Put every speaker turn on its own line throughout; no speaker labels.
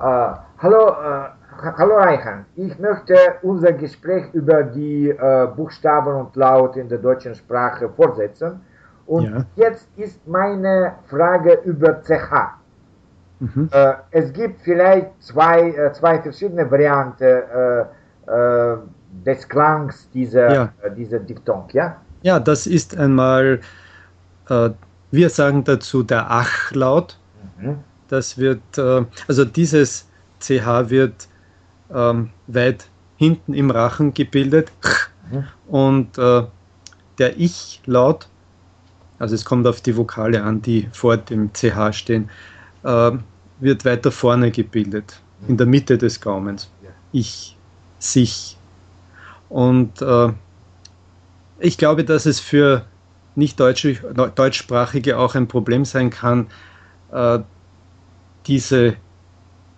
Äh, hallo, äh, hallo Reichan. Ich möchte unser Gespräch über die äh, Buchstaben und Laut in der deutschen Sprache fortsetzen. Und ja. jetzt ist meine Frage über CH. Mhm. Es gibt vielleicht zwei, zwei verschiedene Varianten des Klangs dieser, ja. dieser Diphthong, ja?
Ja, das ist einmal, wir sagen dazu der Ach-Laut. Mhm. Das wird, also dieses CH wird ähm, weit hinten im Rachen gebildet. Mhm. Und äh, der Ich-Laut, also es kommt auf die Vokale an, die vor dem CH stehen, äh, wird weiter vorne gebildet, in der Mitte des Gaumens. Ich, sich. Und äh, ich glaube, dass es für nicht deutschsprachige auch ein Problem sein kann, äh, diese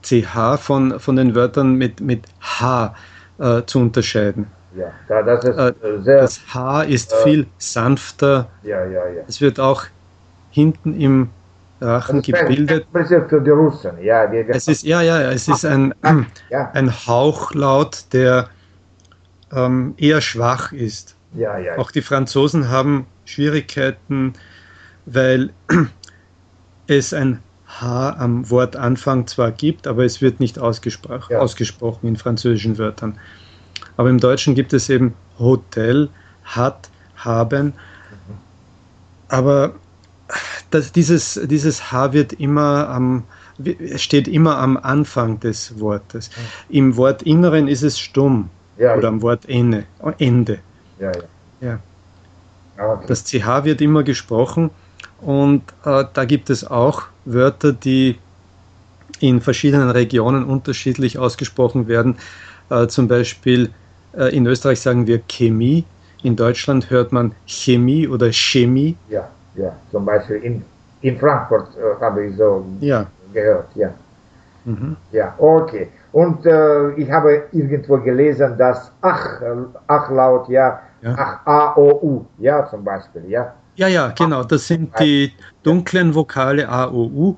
CH von, von den Wörtern mit, mit H äh, zu unterscheiden. Ja, das ist äh, sehr. Das H ist äh, viel sanfter. Ja, ja, ja. Es wird auch hinten im Rachen gebildet. Für die Russen, ja. es ist, ja, ja, es ist ein, ja. ein Hauchlaut, der ähm, eher schwach ist. Ja, ja. Auch die Franzosen haben Schwierigkeiten, weil es ein H am Wortanfang zwar gibt, aber es wird nicht ausgespro ja. ausgesprochen in französischen Wörtern. Aber im Deutschen gibt es eben Hotel, hat, haben. Aber das, dieses, dieses H wird immer am, steht immer am Anfang des Wortes. Im Wortinneren ist es stumm ja, oder am Wortende. Ende. Ja, ja. ja. Ah, okay. Das CH wird immer gesprochen und äh, da gibt es auch Wörter, die in verschiedenen Regionen unterschiedlich ausgesprochen werden. Äh, zum Beispiel äh, in Österreich sagen wir Chemie, in Deutschland hört man Chemie oder Chemie.
Ja, ja, zum Beispiel in, in Frankfurt äh, habe ich so ja. gehört, ja. Mhm. Ja, okay. Und äh, ich habe irgendwo gelesen, dass Ach, Ach laut, ja, ja. Ach, A, O, U, ja, zum Beispiel, ja.
Ja, ja, genau. Das sind die dunklen Vokale A, O, U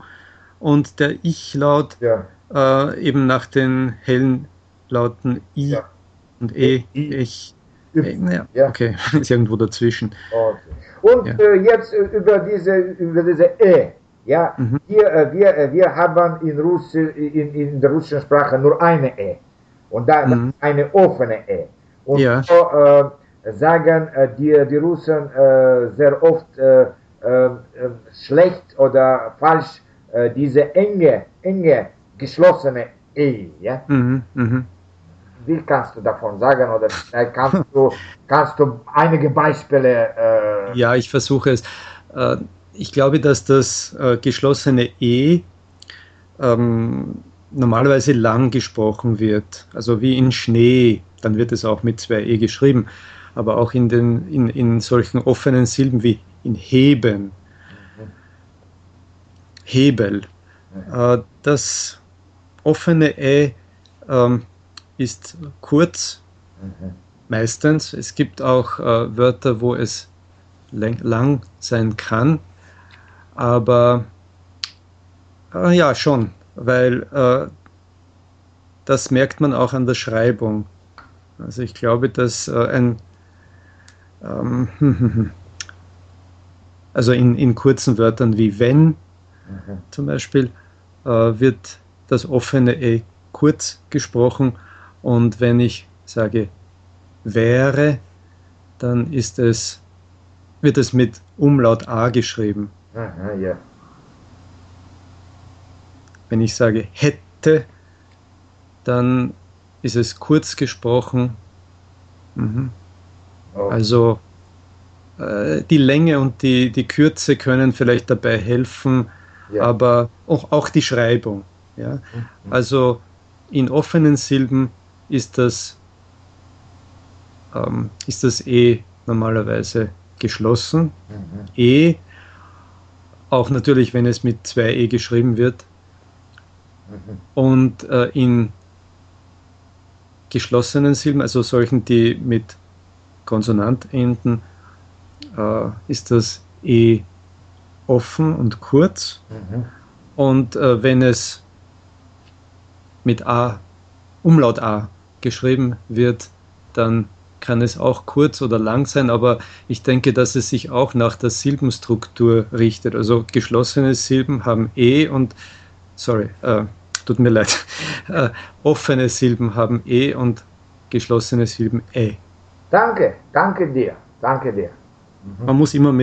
und der Ich-Laut ja. äh, eben nach den hellen Lauten I ja. und E, I, Ich. Äh, ja, ja, okay, ist irgendwo dazwischen.
Okay. Und äh, jetzt äh, über diese, über diese E. Ja, mhm. wir, äh, wir, äh, wir haben in, Russi, in, in der russischen Sprache nur eine E. Und da mhm. eine offene E. Und ja. so, sagen äh, die, die Russen äh, sehr oft äh, schlecht oder falsch diese enge, enge, geschlossene Ehe. Ja? Mhm, mh. Wie kannst du davon sagen oder kannst du, kannst du einige Beispiele?
Äh ja, ich versuche es. Ich glaube, dass das geschlossene E ähm, normalerweise lang gesprochen wird, also wie in Schnee, dann wird es auch mit zwei E geschrieben aber auch in, den, in, in solchen offenen Silben wie in Heben, Hebel. Äh, das offene Ä äh, ist kurz, meistens. Es gibt auch äh, Wörter, wo es lang sein kann, aber äh, ja, schon, weil das merkt man auch an der Schreibung. Also ich glaube, dass ein ähm, also in, in kurzen Wörtern wie wenn mhm. zum Beispiel, äh, wird das offene E kurz gesprochen und wenn ich sage wäre, dann ist es, wird es mit Umlaut A geschrieben. Aha, ja. Wenn ich sage hätte, dann ist es kurz gesprochen. Mhm. Also äh, die Länge und die, die Kürze können vielleicht dabei helfen, ja. aber auch, auch die Schreibung. Ja? Mhm. Also in offenen Silben ist das, ähm, ist das E normalerweise geschlossen. Mhm. E, auch natürlich, wenn es mit zwei E geschrieben wird. Mhm. Und äh, in geschlossenen Silben, also solchen, die mit Konsonantenden äh, ist das E offen und kurz. Mhm. Und äh, wenn es mit A, Umlaut A geschrieben wird, dann kann es auch kurz oder lang sein, aber ich denke, dass es sich auch nach der Silbenstruktur richtet. Also geschlossene Silben haben E und, sorry, äh, tut mir leid, äh, offene Silben haben E und geschlossene Silben E.
Danke, danke dir, danke dir.
Man muss immer mit